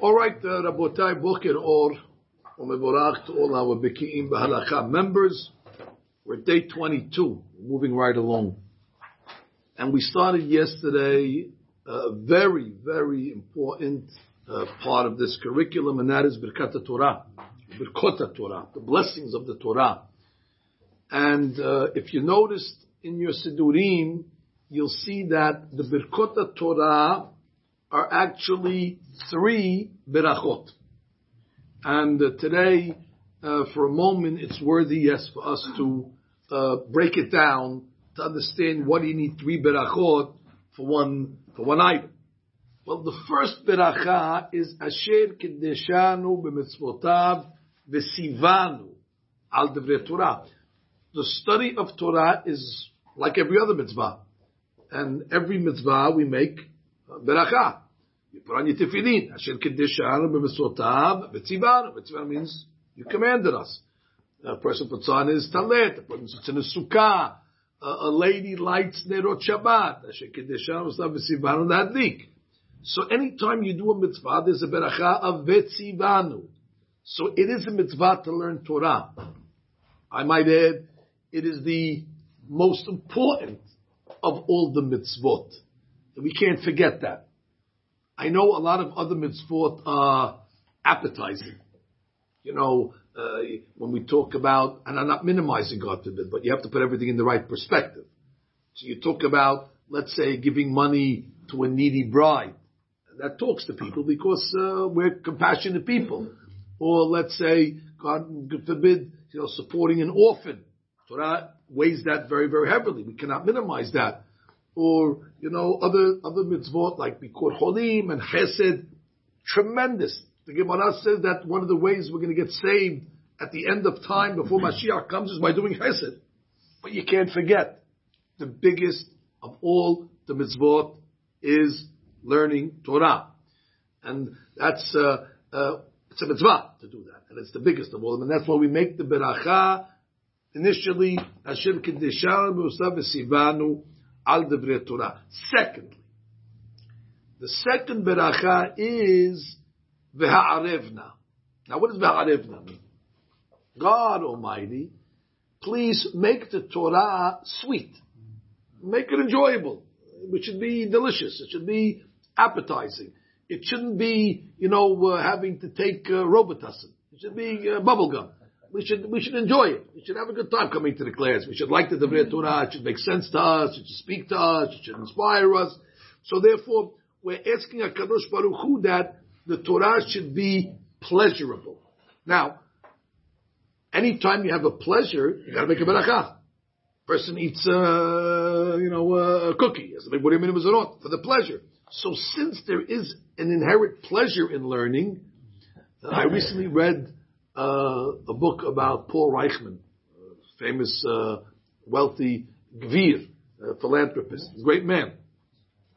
All right, uh, Rabotai, Boker Or, Umeborach to all our Beki'im Bahalacha members. We're day 22, moving right along. And we started yesterday a very, very important uh, part of this curriculum, and that is Birkat Torah, Birkot Torah, the blessings of the Torah. And uh, if you noticed in your Sidurim, you'll see that the Birkot Torah are actually three berachot. And uh, today, uh, for a moment, it's worthy, yes, for us to uh, break it down to understand what you need three berachot for one for one item. Well, the first beracha is Asher Kedeshanu b'mitzvotav v'sivanu al devrei Torah. The study of Torah is like every other mitzvah, and every mitzvah we make beracha. You put on your tefillin. Asher Kedeshanu b'mitzvotav v'tzivanu. V'tzivanu means you commanded us. A person puts on his talet. A person puts in his sukkah. A, a lady lights nerot Shabbat. Asher Kedeshanu v'tzivanu ladlik. So anytime you do a mitzvah, there's a beracha of vetzivanu. So it is a mitzvah to learn Torah. I might add, it is the most important of all the mitzvot. We can't forget that. I know a lot of other mitzvot are appetizing. You know, uh, when we talk about, and I'm not minimizing God forbid, but you have to put everything in the right perspective. So you talk about, let's say, giving money to a needy bride that talks to people because uh, we're compassionate people. Or let's say, God forbid, you know, supporting an orphan. Torah weighs that very, very heavily. We cannot minimize that. Or, you know, other, other mitzvot like Bikur Holim and Chesed. Tremendous. The Gemara says that one of the ways we're going to get saved at the end of time before Mashiach comes is by doing Chesed. But you can't forget, the biggest of all the mitzvot is learning Torah. And that's, uh, uh, it's a mitzvah to do that. And it's the biggest of all them. And that's why we make the beracha initially, Hashem Kedeshal Musav Sivanu Al Devre Torah. Secondly, the second beracha is V'ha'arevna. Now what does V'ha'arevna mean? God Almighty, please make the Torah sweet. Make it enjoyable. It should be delicious. It should be appetizing. It shouldn't be, you know, uh, having to take uh, Robitussin. It should be uh, bubble gum. We should we should enjoy it. We should have a good time coming to the class. We should like the Devrei Torah. It should make sense to us. It should speak to us. It should inspire us. So therefore, we're asking Hakadosh Baruch Hu that the Torah should be pleasurable. Now, anytime you have a pleasure, you got to make a beracha. Person eats, uh, you know, a cookie as a big for the pleasure. So since there is an inherent pleasure in learning, I recently read a book about Paul Reichmann, famous uh, wealthy gvir, philanthropist, great man.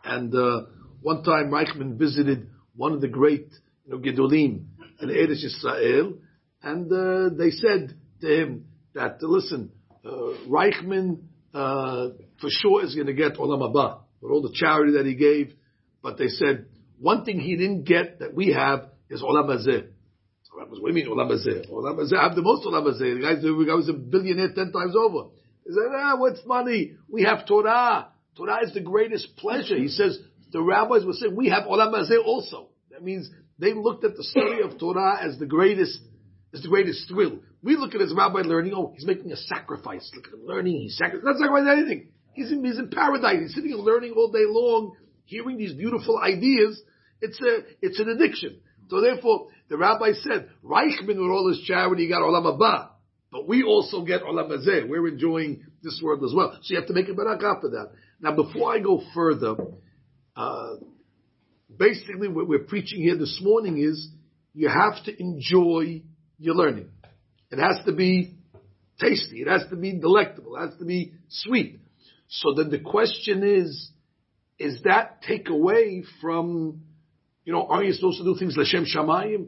And uh, one time Reichmann visited one of the great you know, Gedolim in Eretz Israel, and uh, they said to him that, listen, uh, Reichmann for sure is going to get Olam Haba, with all the charity that he gave, but they said one thing he didn't get that we have is olam hazeh. What do you mean olam hazeh? Olam hazeh. I have the most olam hazeh. The guy, the guy was a billionaire ten times over. He said, ah, what's money? We have Torah. Torah is the greatest pleasure. He says the rabbis were saying we have olam hazeh also. That means they looked at the study of Torah as the greatest, as the greatest thrill. We look at his rabbi learning. Oh, he's making a sacrifice. Look at him learning. He's sacrificing. Not sacrificing anything. He's in, he's in paradise. He's sitting and learning all day long hearing these beautiful ideas, it's a, it's an addiction. So therefore, the rabbi said, Reichmann with all his charity got olam haba, but we also get olam hazeh. We're enjoying this world as well. So you have to make a barakah for that. Now, before I go further, uh, basically what we're preaching here this morning is you have to enjoy your learning. It has to be tasty. It has to be delectable. It has to be sweet. So then the question is, is that take away from, you know, are you supposed to do things Lashem Shamayim?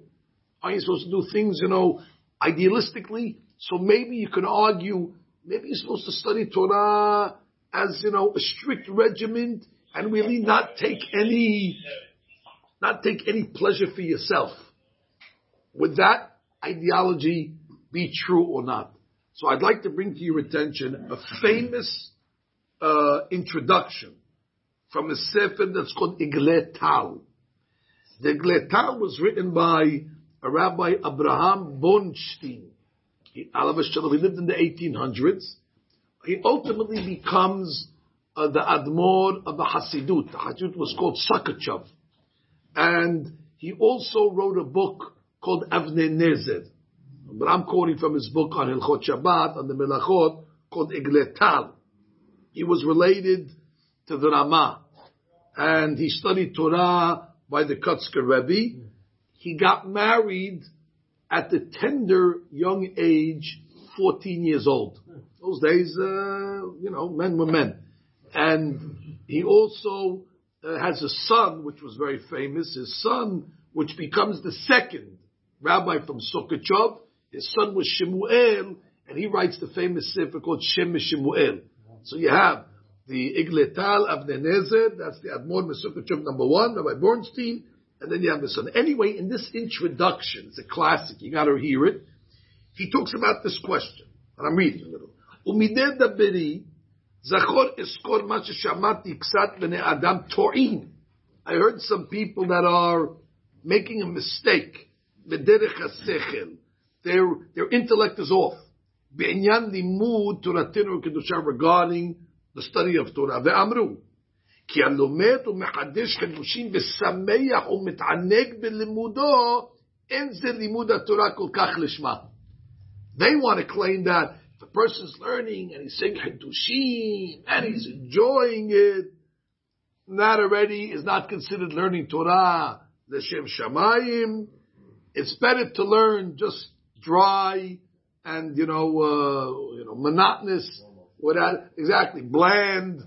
Are you supposed to do things, you know, idealistically? So maybe you can argue, maybe you're supposed to study Torah as, you know, a strict regiment and really not take any, not take any pleasure for yourself. Would that ideology be true or not? So I'd like to bring to your attention a famous uh, introduction from a sefer that's called Igle Tal. The Igle Tal was written by Rabbi Abraham Bornstein. He, he lived in the 1800s. He ultimately becomes uh, the Admor of the Hasidut. The Hasidut was called Sakachav. And he also wrote a book called Avnei Nezer. But I'm quoting from his book on Hilchot Shabbat, on the Melachot, called Igletal. He was related to the Ramah. And he studied Torah by the Kotzker Rebbe. He got married at the tender young age, 14 years old. Those days, uh, you know, men were men. And he also uh, has a son, which was very famous. His son, which becomes the second rabbi from Sokachov. His son was Shemuel, and he writes the famous sefer called Shem Shemuel. So you have the Igle Tal Avnei Nezer, that's the Admor Mesukachov number one, Rabbi Bornstein, and then you have the son. Anyway, in this introduction, it's a classic, you gotta hear it, he talks about this question, and I'm reading a little. ומדי דברי, זכור אזכור מה ששמעתי קצת בני אדם טועים. I heard some people that are making a mistake, בדרך השכל. Their, their intellect is off. בעניין לימוד תורתנו הקדושה regarding the study of Torah. ואמרו, כי הלומד ומחדש חידושים ושמח ומתענג בלימודו, אין זה לימוד התורה כל כך לשמה. They want to claim that the person's learning and he's saying Hiddushim and he's enjoying it, that already is not considered learning Torah, L'Shem Shamayim. It's better to learn just dry and, you know, uh, you know, monotonous, without, exactly, bland,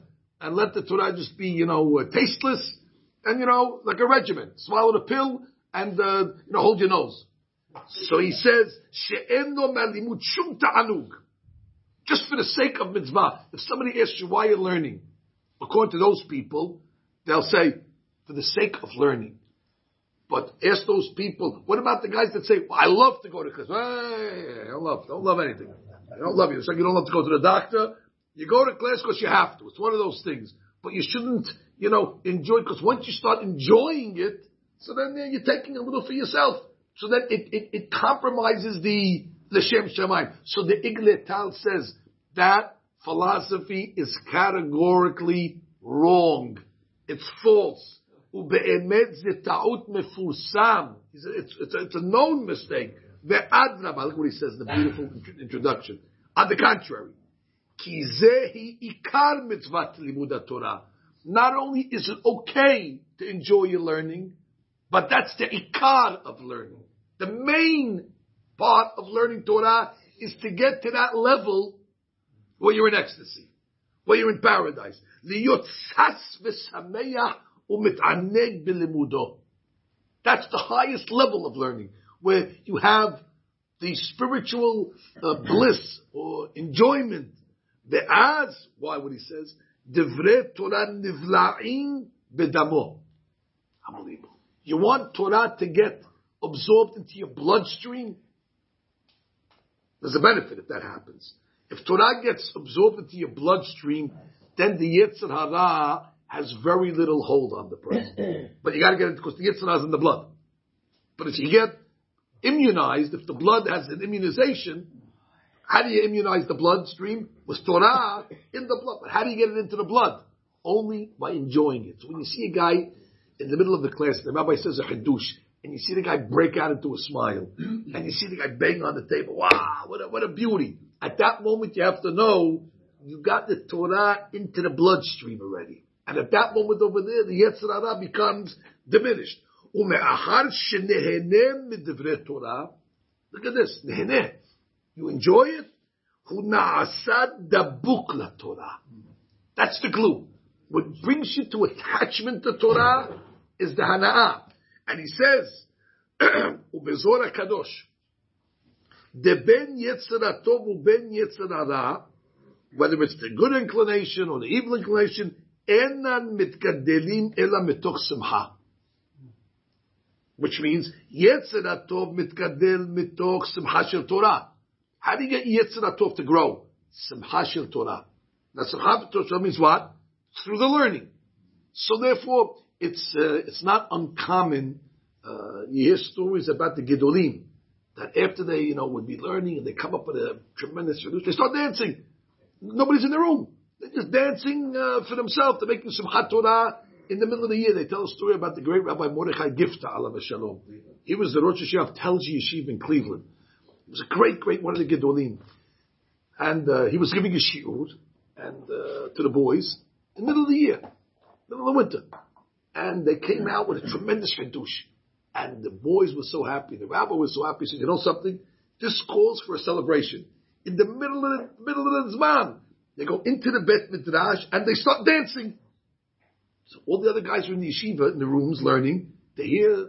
and let the Torah just be, you know, uh, tasteless, and, you know, like a regiment. Swallow the pill and, uh, you know, hold your nose. So he says, She'eno malimut shum. Just for the sake of mitzvah. If somebody asks you why you're learning, according to those people, they'll say, for the sake of learning. But ask those people, what about the guys that say, well, I love to go to class? Hey, I don't love, don't love anything. I don't love you. It's like you don't love to go to the doctor. You go to class because you have to. It's one of those things. But you shouldn't, you know, enjoy because once you start enjoying it, so then yeah, you're taking a little for yourself. So that it, it, it compromises the the Shem Shemaim. So the Igletal says that philosophy is categorically wrong. It's false. It's, it's, it's, a, it's a known mistake. the Look what he says in the beautiful introduction. On the contrary, כי זה היא עיקר מצוות לימוד התורה. Not only is it okay to enjoy your learning, but that's the ikar of learning. The main part of learning Torah is to get to that level where you're in ecstasy, where you're in paradise. That's the highest level of learning, where you have the spiritual uh, bliss or enjoyment. the as, why what he says, Devre Torah nivla'in bedamo. Unbelievable. You want Torah to get absorbed into your bloodstream? There's a benefit if that happens. If Torah gets absorbed into your bloodstream, then the Yetzer Hara has very little hold on the person. but you gotta get it because the Yetzer Hara is in the blood. But if you get immunized, if the blood has an immunization, how do you immunize the bloodstream? With Torah in the blood. But how do you get it into the blood? Only by enjoying it. So when you see a guy in the middle of the class, the rabbi says a hadush, and you see the guy break out into a smile, and you see the guy bang on the table, wow, what a, what a beauty. At that moment, you have to know you got the Torah into the bloodstream already. And at that moment over there, the Yetzer Hara becomes diminished. Look at this. you enjoy it, הוא נעשה דבוק לתורה. That's the glue. What brings you to attachment to Torah is the hana'ah. And he says, ובזור הקדוש, דבין יצר הטוב ובין יצר הרע, whether it's the good inclination or the evil inclination, אינן מתגדלים אלא מתוך שמחה. which means Yetzer Tov mitkadel mitoch simcha shel Torah. How do you get Yetzer Tov to grow? Simcha shel Torah. Now simcha Torah means what? Through the learning. So therefore, it's uh, it's not uncommon. Uh, you hear stories about the Gedolim that after they you know would be learning and they come up with a tremendous solution, they start dancing. Nobody's in the room. They're just dancing uh, for themselves. They're making some Torah in the middle of the year. They tell a story about the great Rabbi Mordechai Gifter, Allah Shalom. He was the Rosh Hashanah of Telshe Yeshiva in Cleveland. He was a great, great one of the Gedolim. And uh, he was giving a shiur and uh, to the boys in the middle of the year, middle of the winter. And they came out with a tremendous Hadush. And the boys were so happy. The rabbi was so happy. He said, you know something? This calls for a celebration. In the middle of the, middle of the Zman, they go into the Bet Midrash and they start dancing. So all the other guys are in the yeshiva, in the rooms, learning. They hear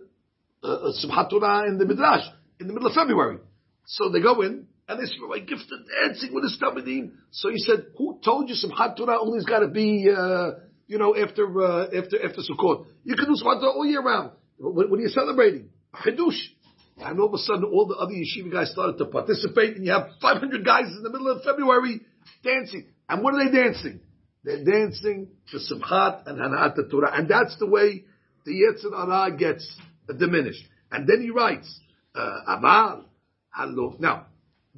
uh, Simchat Torah in the Midrash in the middle of February. So they go in, and they say, my gift of dancing with his Talmudim. So he said, who told you Simchat Torah only's got to be, uh, you know, after, uh, after, after Sukkot? You can do Simchat Torah all year round. What, what are you celebrating? Chidush. And all of a sudden, all the other yeshiva guys started to participate, and you have 500 guys in the middle of February dancing. And what are they dancing? They're dancing to Simchat and Hanat Torah. And that's the way the Yetzer Hara gets diminished. And then he writes, uh, Amal, Now,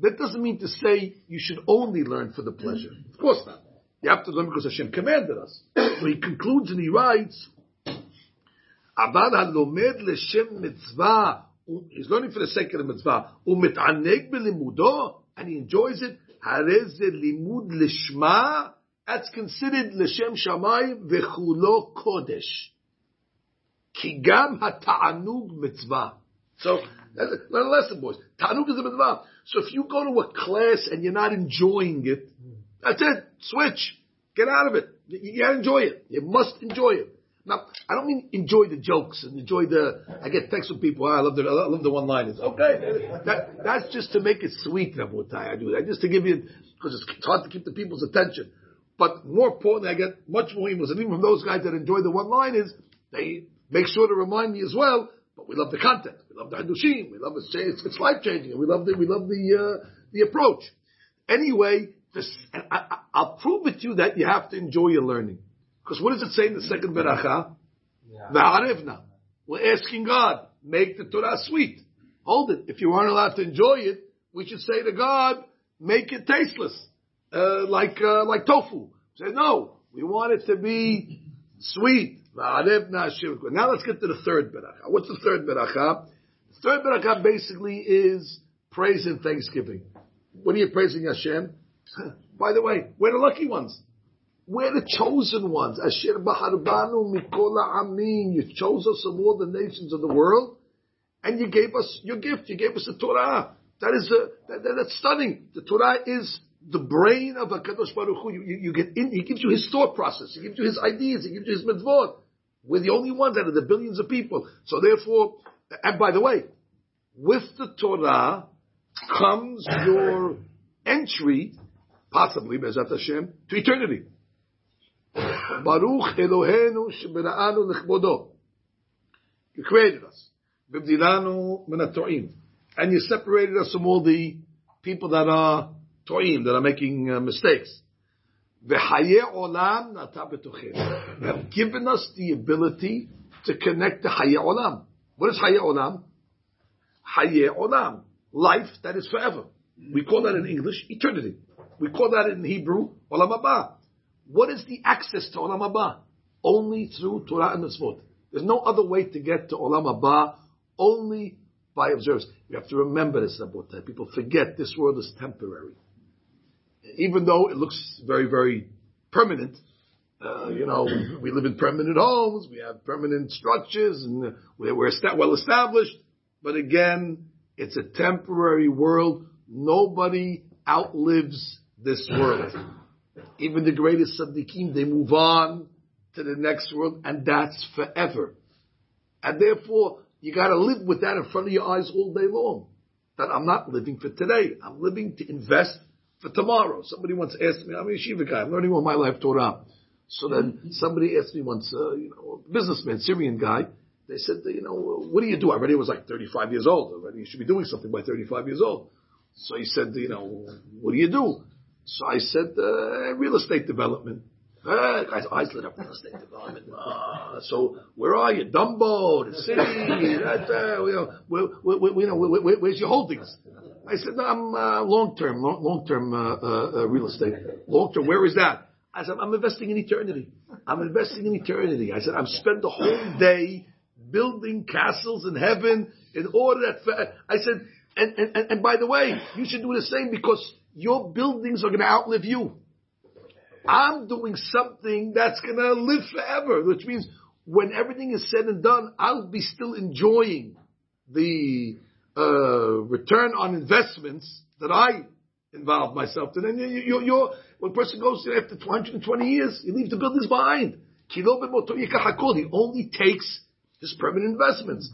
that doesn't mean to say you should only learn for the pleasure. Mm-hmm. Of course not. You have to learn because Hashem commanded us. So he concludes and he writes, Aval halomed l'shem mitzvah. He's learning for the sake of the mitzvah. U'mit'aneg b'limudo, and he enjoys it. Harez limud lishma. That's considered l'shem shamayim v'chulo kodesh. Ki gam ha'ta'anug mitzvah. So, learn a lesson, boys. Ta'anug is a mitzvah. So if you go to a class and you're not enjoying it, that's it. Switch. Get out of it. You, you gotta enjoy it. You must enjoy it. Now, I don't mean enjoy the jokes and enjoy the. I get texts from people. Oh, I love the I love the one liners. Okay, that, that's just to make it sweet, Rabotai. I do that just to give you because it's hard to keep the people's attention. But more importantly, I get much more emails, and even from those guys that enjoy the one liners, they make sure to remind me as well. We love the content. We love the hadushim. We love it. It's, it's life changing. We love the we love the uh, the approach. Anyway, this, I, will prove it to you that you have to enjoy your learning. Because what does it say in the second beracha? Yeah. We're asking God, make the Torah sweet. Hold it. If you aren't allowed to enjoy it, we should say to God, make it tasteless, uh, like uh, like tofu. Say no, we want it to be sweet. Now let's get to the third beracha. What's the third beracha? The third beracha basically is praise and thanksgiving. When are you praising Hashem? By the way, we're the lucky ones. We're the chosen ones. Asher baharbanu mikola amin. You chose us from all the nations of the world, and you gave us your gift. You gave us the Torah. That is a, that, that, that's stunning. The Torah is the brain of a Kadosh Baruch Hu. You, you, you, get in. He gives you his thought process. He gives you his ideas. He gives you his mitzvot. We're the only ones out of the billions of people. So therefore, and by the way, with the Torah comes your entry, possibly Bezat Hashem, to eternity. Baruch Eloheinu shebera'anu lechbodo. You created us. V'bdilanu min And you separated us from all the people that are to'im, that are making uh, mistakes. V'haye olam nata You have given us the ability to connect to haye olam. What is haye olam? Haye olam. Life that is forever. We call that in English eternity. We call that in Hebrew olam haba. What is the access to Olam Haba? Only through Torah and Mitzvot. There's no other way to get to Olam Haba, only by observance. You have to remember this, Rabotai. People forget this world is temporary. Even though it looks very, very permanent, uh, you know, we live in permanent homes, we have permanent structures, and we're, well established. But again, it's a temporary world. Nobody outlives this world. Even the greatest tzaddikim, they move on to the next world, and that's forever. And therefore, you gotta live with that in front of your eyes all day long. That I'm not living for today. I'm living to invest for tomorrow. Somebody once asked me, I'm a yeshiva guy, I'm learning all my life Torah. So then somebody asked me once, uh, you know, a businessman, Syrian guy, they said, you know, what do you do? I already was like 35 years old already. You should be doing something by 35 years old. So he said, you know, what do you do? So I said, uh, real estate development. Uh, guys' eyes lit up. Real estate development. Uh, so where are you? Dumbo, the city. That, uh, you know, where, where, where, where, where's your holdings? I said, no, I'm uh, long term, long term uh, uh, real estate. Long term. Where is that? I said, I'm investing in eternity. I'm investing in eternity. I said, I'm spend the whole day building castles in heaven in order that. I said, and, and, and by the way, you should do the same because your buildings are going to outlive you. I'm doing something that's going to live forever, which means when everything is said and done, I'll be still enjoying the uh, return on investments that I involved myself in. And you, you, when a person goes after 220 years, he leaves the buildings behind. He only takes his permanent investments.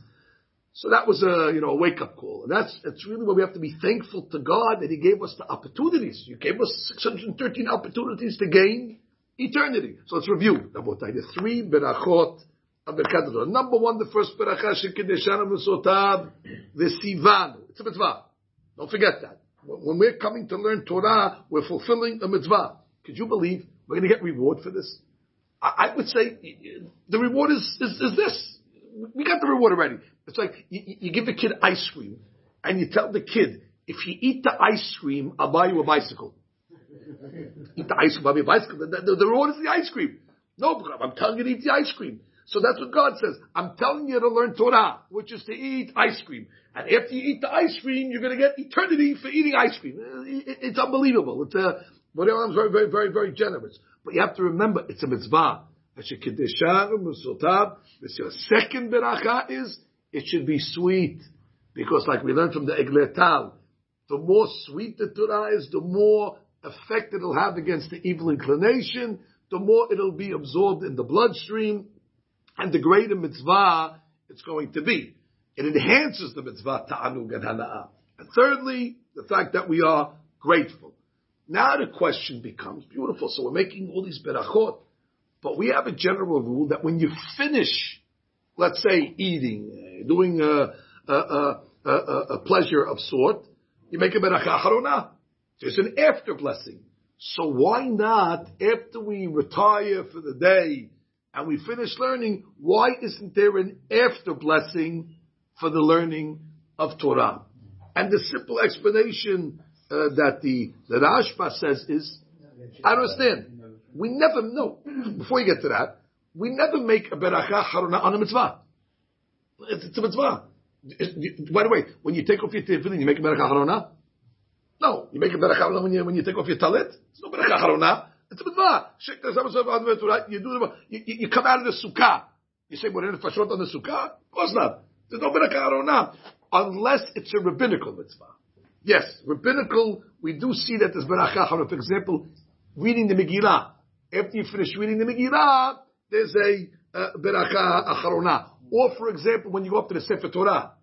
So that was a you know a wake up call, and that's that's really where we have to be thankful to God that He gave us the opportunities. You gave us 613 opportunities to gain eternity. So let's review. The three berachot Number one, the first beracha shekideshanu v'sotav v'sivan. It's a mitzvah. Don't forget that. When we're coming to learn Torah, we're fulfilling a mitzvah. Could you believe we're going to get reward for this? I, would say the reward is, is, is this. We got the reward already. It's like you, you give a kid ice cream, and you tell the kid, if you eat the ice cream, I'll buy you a bicycle. eat the ice cream, buy you a bicycle. The, the, the reward is the ice cream. No, I'm telling you to eat the ice cream. So that's what God says. I'm telling you to learn Torah, which is to eat ice cream. And after you eat the ice cream, you're going to get eternity for eating ice cream. It's unbelievable. It's uh, a, but is very, very, very, very generous. But you have to remember, it's a mitzvah. The second beracha is it should be sweet. Because like we learned from the Egletal, the more sweet the Torah is, the more effect it'll have against the evil inclination, the more it'll be absorbed in the bloodstream, and the greater mitzvah it's going to be. It enhances the mitzvah ta'anug and hana'ah. And thirdly, the fact that we are grateful. Now the question becomes, beautiful, so we're making all these berachot, but we have a general rule that when you finish let's say eating, uh, doing a, a, a, a pleasure of sort, you make a beracha harona. There's an after blessing. So why not, after we retire for the day and we finish learning, why isn't there an after blessing for the learning of Torah? And the simple explanation uh, that the the Rashba says is, I understand. We never know. Before you get to that, we never make a beracha haruna on a mitzvah. It's, it's a mitzvah. By the way, when you take off your tefillin, you make a beracha haruna? No, you make a beracha haruna when you, when you take off your talit. It's no beracha haruna. It's a mitzvah. You do you, you come out of the sukkah. You say, we're in fashot on the sukkah? Of course not. There's no beracha haruna. Unless it's a rabbinical mitzvah. Yes, rabbinical, we do see that there's haruna. For example, reading the Megillah. After you finish reading the Megillah, there's a uh, beracha acharona. Or, for example, when you go up to the Sefer Torah,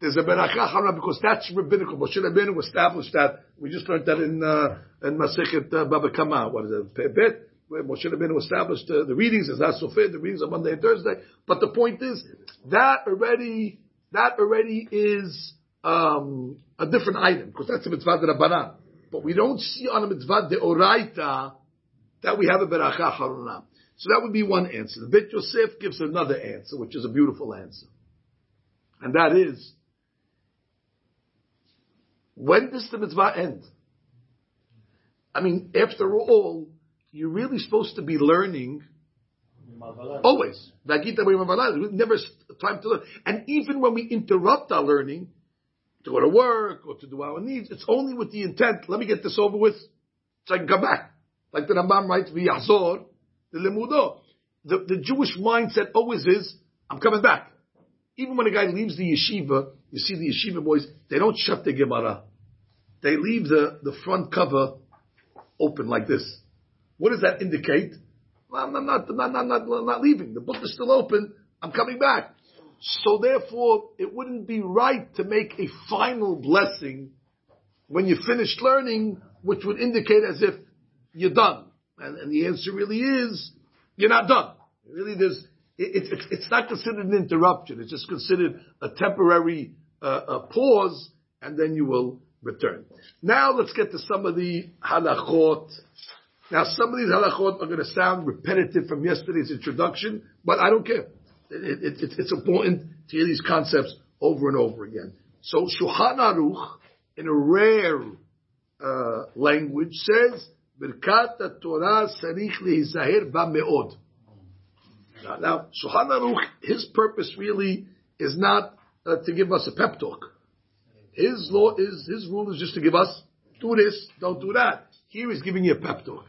there's a beracha acharona because that's rabbinical. Moshe Rabbeinu established that. We just learned that in uh, in Masechet uh, Baba Kama. What is it? Bet. Where Moshe Rabbeinu established uh, the readings as Asofet, the readings are Monday and Thursday. But the point is that already that already is um, a different item because that's a mitzvah de But we don't see on a mitzvah de oraita that we have a beracha haruna. So that would be one answer. The Beit Yosef gives another answer, which is a beautiful answer. And that is, when does the mitzvah end? I mean, after all, you're really supposed to be learning always. Never time to learn. And even when we interrupt our learning, to go to work or to do our needs, it's only with the intent, let me get this over with, so I can come back. Like the Rambam writes, v'yahzor, the the Jewish mindset always is, I'm coming back. Even when a guy leaves the yeshiva, you see the yeshiva boys, they don't shut the Gemara. They leave the, the front cover open like this. What does that indicate? I'm not, I'm not, I'm not, I'm not leaving. The book is still open. I'm coming back. So therefore, it wouldn't be right to make a final blessing when you finished learning, which would indicate as if you're done. And, and the answer really is, you're not done. Really, there's, it, it, it's not considered an interruption. It's just considered a temporary uh, a pause, and then you will return. Now let's get to some of the halachot. Now some of these halachot are going to sound repetitive from yesterday's introduction, but I don't care. It, it, it's important to hear these concepts over and over again. So Shulchan Aruch, in a rare uh, language, says Birkat Torah sarich lehizaher ba meod. Now, Shulchan Aruch, his purpose really is not uh, to give us a pep talk. His law is, his rule is just to give us, do this, don't do that. Here he's giving you a pep talk.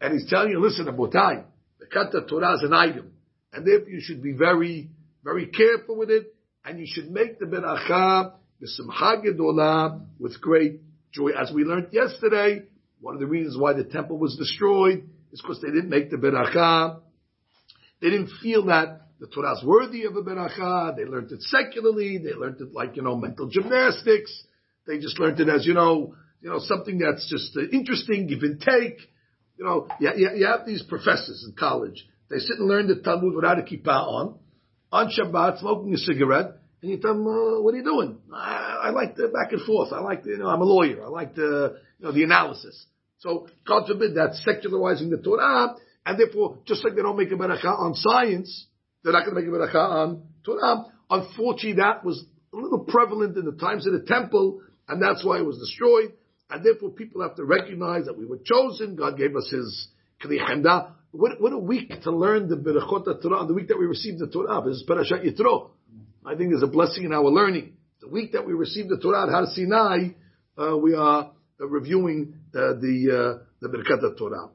And he's telling you, listen, Rabotai, the Kata Torah is an item. And therefore you should be very, very careful with it. And you should make the beracha, the simcha gedolah, with great joy. As we learned yesterday, one of the reasons why the temple was destroyed is because they didn't make the beracha. They didn't feel that the Torah is worthy of a beracha. They learned it secularly. They learned it like, you know, mental gymnastics. They just learned it as, you know, you know, something that's just interesting, give and take. You know, you, you, you, have these professors in college. They sit and learn the Talmud without a kippah on, on Shabbat, smoking a cigarette, and you tell them, uh, what are you doing? I, I like the back and forth. I like the, you know, I'm a lawyer. I like the, you know, the analysis. So, God forbid, that's secularizing the Torah, and therefore, just like they don't make a beracha on science, they're not going to make a beracha on Torah. Unfortunately, that was a little prevalent in the times of the temple, and that's why it was destroyed. And therefore, people have to recognize that we were chosen. God gave us His kli chemda. What, what a week to learn the berachot Torah. The week that we received the Torah this is Parashat Yitro. I think there's a blessing in our learning. The week that we received the Torah at Har Sinai, uh, we are uh, reviewing uh, the uh, the Torah.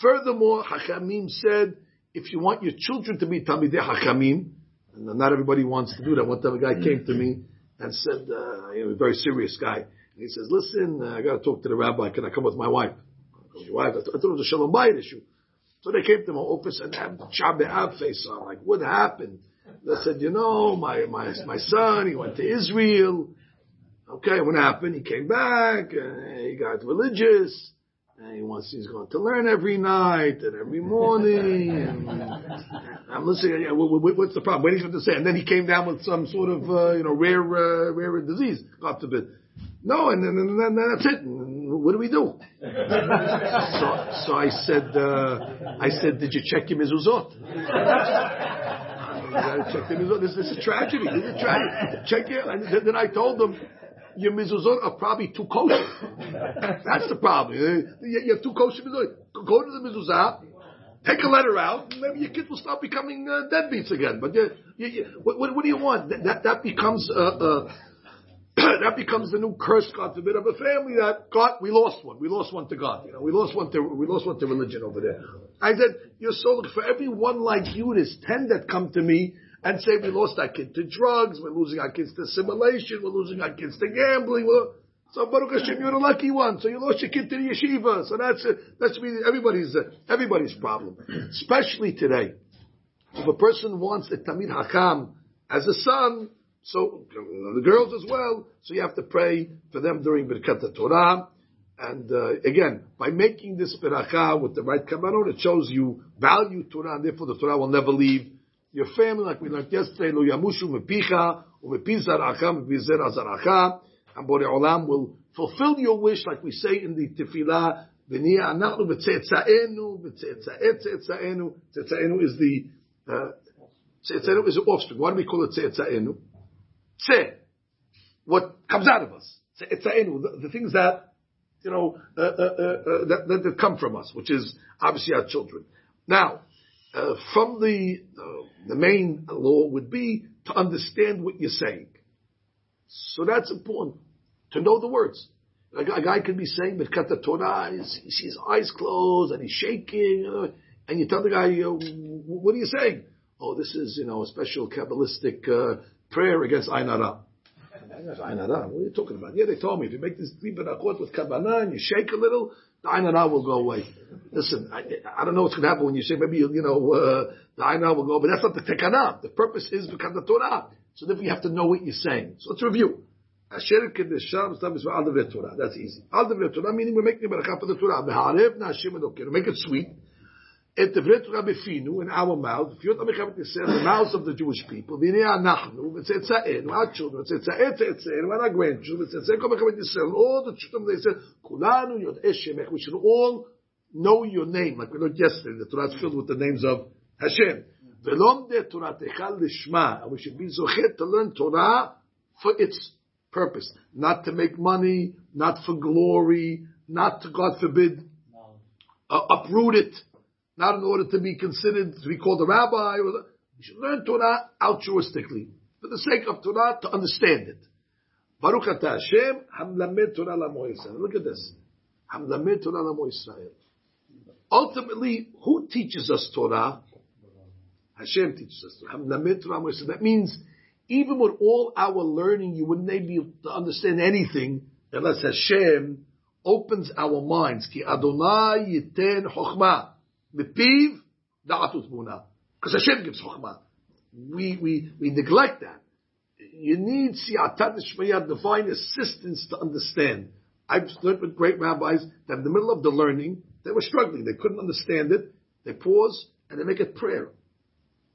Furthermore, Hachamim said if you want your children to be Talmidei Hachamim, and not everybody wants to do that. One time a guy came to me and said, uh, you know, a very serious guy. And he says, listen, uh, I got to talk to the rabbi. Can I come with my wife? Your wife? I thought it was a Shalom Bayit issue. So they came to my office and had Shabbat face on. Like, what happened? They said, you know, my, my, my son, he went to Israel. Okay, what happened? He came back, and he got religious. And he wants, he's going to learn every night and every morning. And I'm listening. What's the problem? Waiting for him to say. And then he came down with some sort of, uh, you know, rare, uh, rare disease. God forbid. No, and then, and then that's it. And what do we do? so, so I said, uh, I said, did you check you gotta check the. This, this is a tragedy. This is a tragedy. Check it. And then I told them, your mezuzot are probably too kosher. That's the problem. You have too kosher mezuzot. Go to the mezuzah, take a letter out, maybe your kids will start becoming uh, deadbeats again. But you, you, you, what, what, do you want? That, that, that becomes uh, uh, that becomes the new curse, God forbid, of a family that God, we lost one. We lost one to God. You know, we lost one to, we lost one to religion over there. I said, you're so, for every one like you, there's ten that come to me and say we lost our kid to drugs, we're losing our kids to assimilation, we're losing our kids to gambling. We're, so Baruch Hashem, you're a lucky one. So you lost your kid to the yeshiva. So that's that's everybody's everybody's problem, especially today. If a person wants a tamid hakam as a son, so the girls as well. So you have to pray for them during Birkat Torah. And uh, again, by making this beracha with the right kavanot, it shows you value Torah, and therefore the Torah will never leave your family, like we learned yesterday, lo yamushu mepicha, umepi zaracha, mepi zeracha, and Borei Olam will fulfill your wish, like we say in the tefillah, v'niya anachnu b'tzetza'enu, b'tzetza'et tzetza'enu, tzetza'enu is the, uh, tzetza'enu is the offspring. Why do we call it tzetza'enu? Tze, what comes out of us. Tzetza'enu, the, the things that, you know, uh, uh, uh, uh that, that come from us, which is obviously our children. Now, uh, from the uh, the main law would be to understand what you're saying. So that's important to know the words. A, a guy could be saying Birkat Torah, he sees his eyes closed and he's shaking, and you tell the guy, uh, "What are you saying?" Oh, this is you know a special kabbalistic uh, prayer against Ainara. Ainara, what are you talking about? Yeah, they told me if you make this three with kabbalah and you shake a little, the Ainara will go away. Listen, I, I, don't know what's going to happen when you say maybe, you know, uh, the Ainara will go, but that's not the Tekanah. The purpose is because the Torah. So therefore you have to know what you're saying. So let's review. Asher Kedesham Stam is Al Torah. That's easy. Al Torah meaning we're making a barakah for the Torah. Be'arev na Hashem Elokeinu. Make it sweet. את דברי תורה בפינו, in our mouth, לפיות המלחמת ישראל, the mouths of the Jewish people, והנה אנחנו, וצאצאינו, our children, וצאצאי צאצאינו, and our grandchildren, וצאצאי כל מלחמת ישראל, all the children of ישראל, כולנו יודעי שמך, we should all know your name, like we learned yesterday, the Torah filled with the names of Hashem. Velomde Toratecha Lishma. We should be zochet to learn Torah for its purpose, not to make money, not for glory, not to, God forbid, uh, uproot it, not in order to be considered to be called a rabbi. Or, should learn Torah altruistically, for the sake of Torah, to understand it. Baruch Hashem, Torah Look at this. Hamlamed Torah Israel. Ultimately, who teaches us Torah? Hashem teaches us Torah. Yisrael. That means even with all our learning, you wouldn't be able to understand anything unless Hashem opens our minds. Adonai. Because Hashem gives chokhmah. We, we, we neglect that. You need siyata d'shmaya, divine assistance to understand. I've learned with great rabbis that in the middle of the learning, they were struggling. They couldn't understand it. They pause and they make a prayer.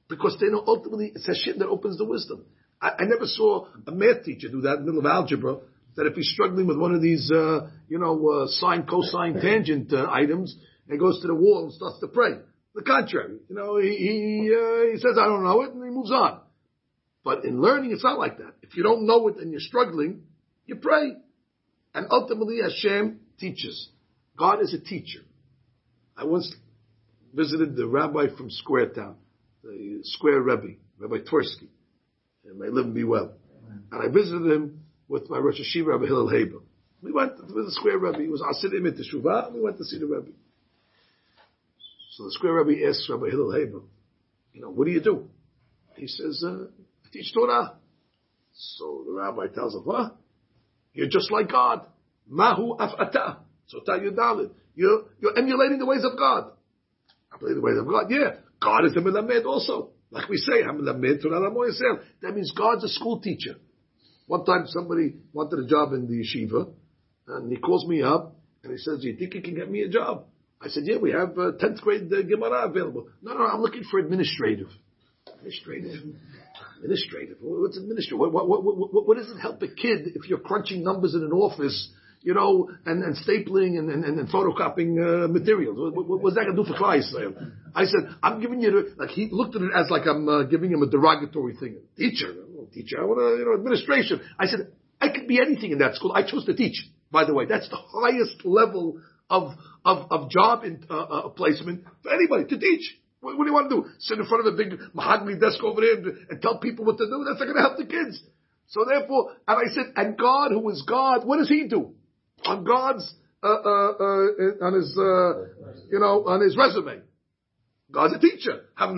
Because they know ultimately it's Hashem that opens the wisdom. I, I never saw a math teacher do that in the middle of algebra that if he's struggling with one of these, uh, you know, uh, sine, cosine, tangent uh, items, and goes to the wall and starts to pray. The contrary, you know, he he, uh, he says, "I don't know it," and he moves on. But in learning, it's not like that. If you don't know it and you're struggling, you pray, and ultimately Hashem teaches. God is a teacher. I once visited the rabbi from Square Town, the Square Rebbe, Rabbi Tversky, and may live and be well. And I visited him with my Rosh HaYeshiva, Rabbi Hillel Haber. We went to the Square Rebbe. He was Asidim in Teshuvah. We went to see the Rebbe. So the Square Rebbe asks Rabbi Hillel Haber, you know, what do you do? He says, uh, I teach Torah. So the rabbi tells him, what? You're just like God. Mahu af'ata. So Yudalit. You're, you're emulating the ways of God. I Emulating the ways of God. Yeah. God is the Melamed also. Like we say, that means God's a school teacher. One time somebody wanted a job in the yeshiva, and he calls me up, and he says, do you think you can get me a job? I said, yeah, we have 10th uh, grade uh, Gemara available. No, no, I'm looking for administrative. Administrative? Administrative? What's administrative? What, what, what, what, does it help a kid if you're crunching numbers in an office, you know, and, and stapling and, and, and photocopying uh, materials? What, what, what's that going to do for Christ? I said, I'm giving you, like, he looked at it as like I'm uh, giving him a derogatory thing. Teacher, teacher, I want to, you know, administration. I said, I could be anything in that school. I chose to teach, by the way. That's the highest level of, of, of job in, uh, uh, placement for anybody to teach. What, what, do you want to do? Sit in front of a big mahogany desk over there and, and tell people what to do? That's not going to help the kids. So therefore, and I said, and God, who is God, what does He do on God's uh, uh, uh, on his uh, you know on his resume? God's a teacher. God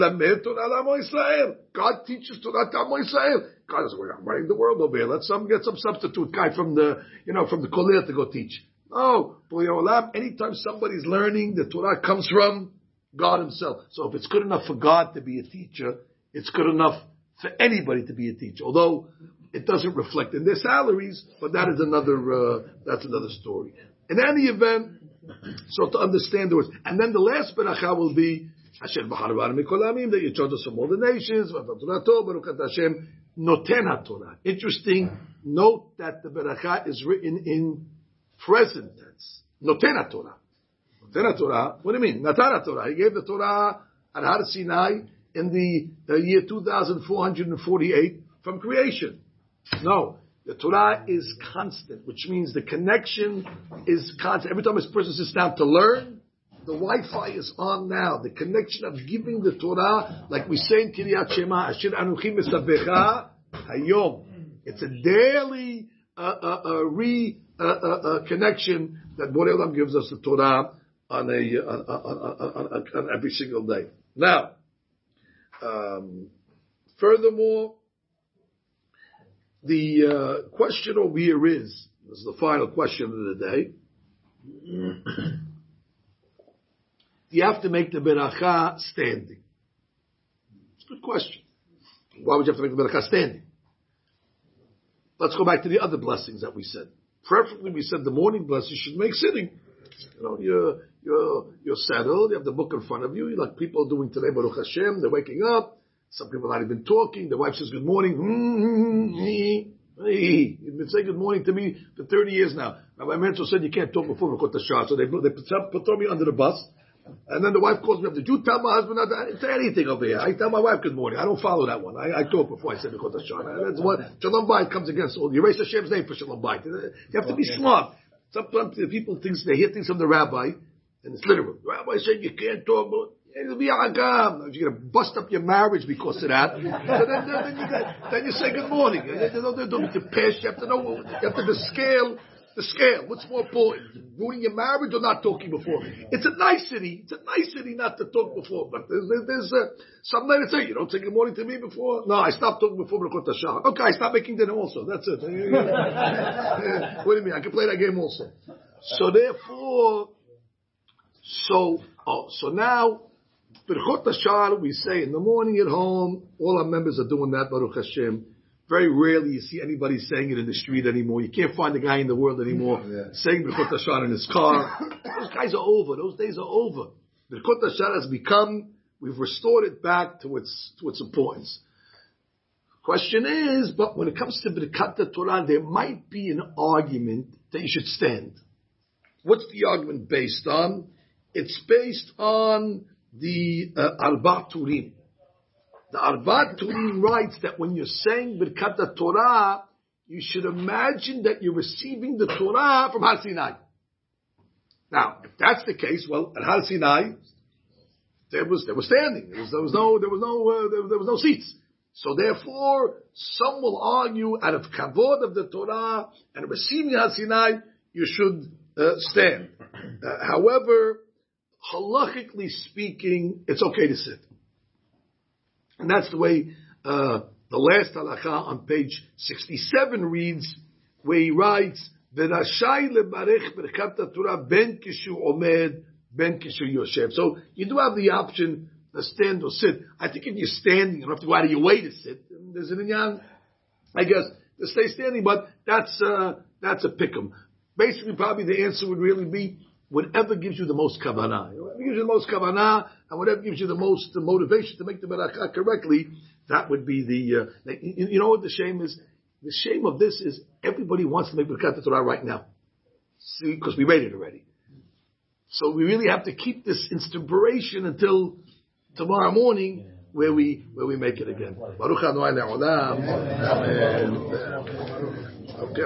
teaches Torah to Israel. God is I'm running the world over here. Let some get some substitute guy from the you know from the kollel to go teach. No, Olam, anytime somebody's learning, the Torah comes from God Himself. So if it's good enough for God to be a teacher, it's good enough for anybody to be a teacher. Although it doesn't reflect in their salaries, but that is another uh, that's another story. In any event, so to understand the words, and then the last beracha will be Hashem that you chose us from all the nations. Noten Torah. Interesting. Note that the beracha is written in present tense. Noten Torah. Noten Torah. What do you mean? Natan Torah. He gave the Torah at Har Sinai in the, the year 2448 from creation. No. The Torah is constant, which means the connection is constant. Every time a person sits down to learn, the Wi-Fi is on now. The connection of giving the Torah, like we say in Kiryat Shema, Asher Anuchim Esabecha Hayom. It's a daily uh, uh, uh, re uh, uh, uh, connection that Borei Olam gives us the Torah on a on, on, on, on every single day. Now, um, furthermore, the uh, question over here is this is the final question of the day. you have to make the beracha standing? It's a good question. Why would you have to make the beracha standing? Let's go back to the other blessings that we said. Preferably, we said the morning blessing should make sitting. You know, you're, you're, you're settled, you have the book in front of you, You like people doing today, Baruch Hashem, they're waking up, some people are not even talking, the wife says good morning, mm-hmm. you've been saying good morning to me for 30 years now. Rabbi Mentor said you can't talk before Makot Shah, so they, they put, put me under the bus, and then the wife calls me up. Did you tell my husband not to say anything over here? I tell my wife good morning. I don't follow that one. I, I talk before I say Mikot Hashana. That's what Shalom Bayit comes against all. You erase Hashem's name for Shalom Bayit. You have to be smart. Sometimes people think they hear things from the rabbi, and it's literal. The rabbi said you can't talk about. It'll be agam. You're gonna bust up your marriage because of that. so then, then, you, then you say good morning. You don't need to pass. You have to know. You have to the scale the scale. What's more important? Ruining your marriage or not talking before? It's a nicety. It's a nicety not to talk before. But there's, there's uh, some that say, you don't say good morning to me before? No, I stopped talking before Hashem. Okay, I stopped making dinner also. That's it. what do you mean? I can play that game also. So therefore, so, oh, so now, B'rachot Hashem, we say in the morning at home, all our members are doing that, Baruch Hashem. Very rarely you see anybody saying it in the street anymore. You can't find a guy in the world anymore yeah. saying Birkot HaShachar in his car. Those guys are over. Those days are over. Birkot HaShachar has become, we've restored it back to its, to its importance. Question is, but when it comes to Birkat Torah, there might be an argument that you should stand. What's the argument based on? It's based on the uh, Arba Turim. The Arbat Turim writes that when you're saying Birkat Torah, you should imagine that you're receiving the Torah from Har Sinai. Now, if that's the case, well, at Har Sinai, there was there was standing. There was, there was no there was no uh, there, there, was no seats. So therefore, some will argue out of kavod of the Torah and receiving Har Sinai, you should uh, stand. Uh, however, halachically speaking, it's okay to sit. And that's the way uh, the last halacha on page 67 reads, where he writes, "V'rashai lebarech berkat Torah ben kishu omed ben kishu yoshev." So you do have the option to stand or sit. I think if you're standing, you don't have to go out of your way to sit. There's an inyan, I guess, to stay standing, but that's uh, that's a pick'em. Basically, probably the answer would really be whatever gives you the most kavanah. Whatever gives you the most kavanah, and whatever gives you the most motivation to make the beracha correctly, that would be the, uh, you know what the shame is? The shame of this is everybody wants to make Birkat Torah right now. See, because we made it already. So we really have to keep this inspiration until tomorrow morning where we, where we make it again. Baruch Adonai Le'olam. Amen. Okay,